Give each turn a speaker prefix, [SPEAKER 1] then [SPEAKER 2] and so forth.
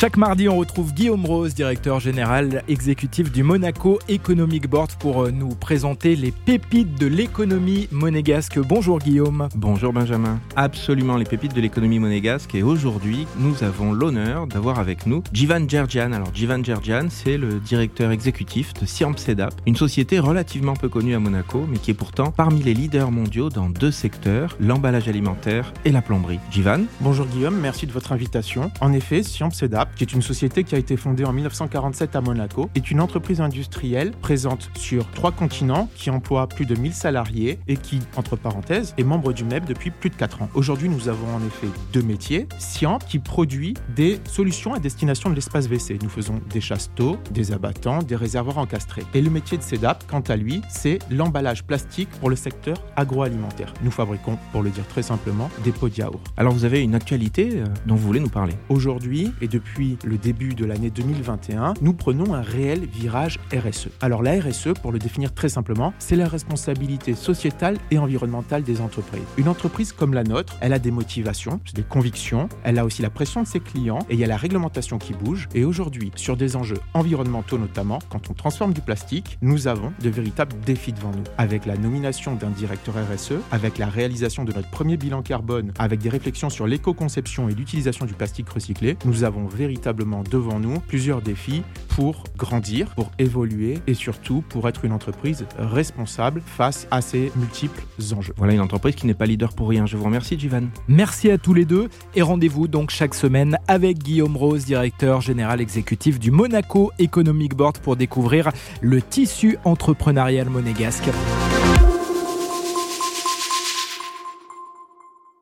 [SPEAKER 1] Chaque mardi, on retrouve Guillaume Rose, directeur général exécutif du Monaco Economic Board, pour euh, nous présenter les pépites de l'économie monégasque. Bonjour Guillaume.
[SPEAKER 2] Bonjour Benjamin. Absolument les pépites de l'économie monégasque. Et aujourd'hui, nous avons l'honneur d'avoir avec nous Jivan Djerjan. Alors Jivan Djerjan, c'est le directeur exécutif de Siamp Sedap, une société relativement peu connue à Monaco, mais qui est pourtant parmi les leaders mondiaux dans deux secteurs, l'emballage alimentaire et la plomberie. Jivan
[SPEAKER 3] Bonjour Guillaume, merci de votre invitation. En effet, Siamp Sedap qui est une société qui a été fondée en 1947 à Monaco, est une entreprise industrielle présente sur trois continents qui emploie plus de 1000 salariés et qui, entre parenthèses, est membre du MEP depuis plus de 4 ans. Aujourd'hui, nous avons en effet deux métiers. Siam qui produit des solutions à destination de l'espace WC. Nous faisons des chasseaux, des abattants, des réservoirs encastrés. Et le métier de CEDAP, quant à lui, c'est l'emballage plastique pour le secteur agroalimentaire. Nous fabriquons, pour le dire très simplement, des pots de yaourt.
[SPEAKER 2] Alors vous avez une actualité euh, dont vous voulez nous parler?
[SPEAKER 3] Aujourd'hui, et le début de l'année 2021, nous prenons un réel virage RSE. Alors la RSE, pour le définir très simplement, c'est la responsabilité sociétale et environnementale des entreprises. Une entreprise comme la nôtre, elle a des motivations, des convictions, elle a aussi la pression de ses clients et il y a la réglementation qui bouge. Et aujourd'hui, sur des enjeux environnementaux notamment, quand on transforme du plastique, nous avons de véritables défis devant nous. Avec la nomination d'un directeur RSE, avec la réalisation de notre premier bilan carbone, avec des réflexions sur l'éco-conception et l'utilisation du plastique recyclé, nous avons véritablement véritablement devant nous plusieurs défis pour grandir, pour évoluer et surtout pour être une entreprise responsable face à ces multiples enjeux.
[SPEAKER 2] Voilà une entreprise qui n'est pas leader pour rien. Je vous remercie, Jivan.
[SPEAKER 1] Merci à tous les deux et rendez-vous donc chaque semaine avec Guillaume Rose, directeur général exécutif du Monaco Economic Board pour découvrir le tissu entrepreneurial monégasque.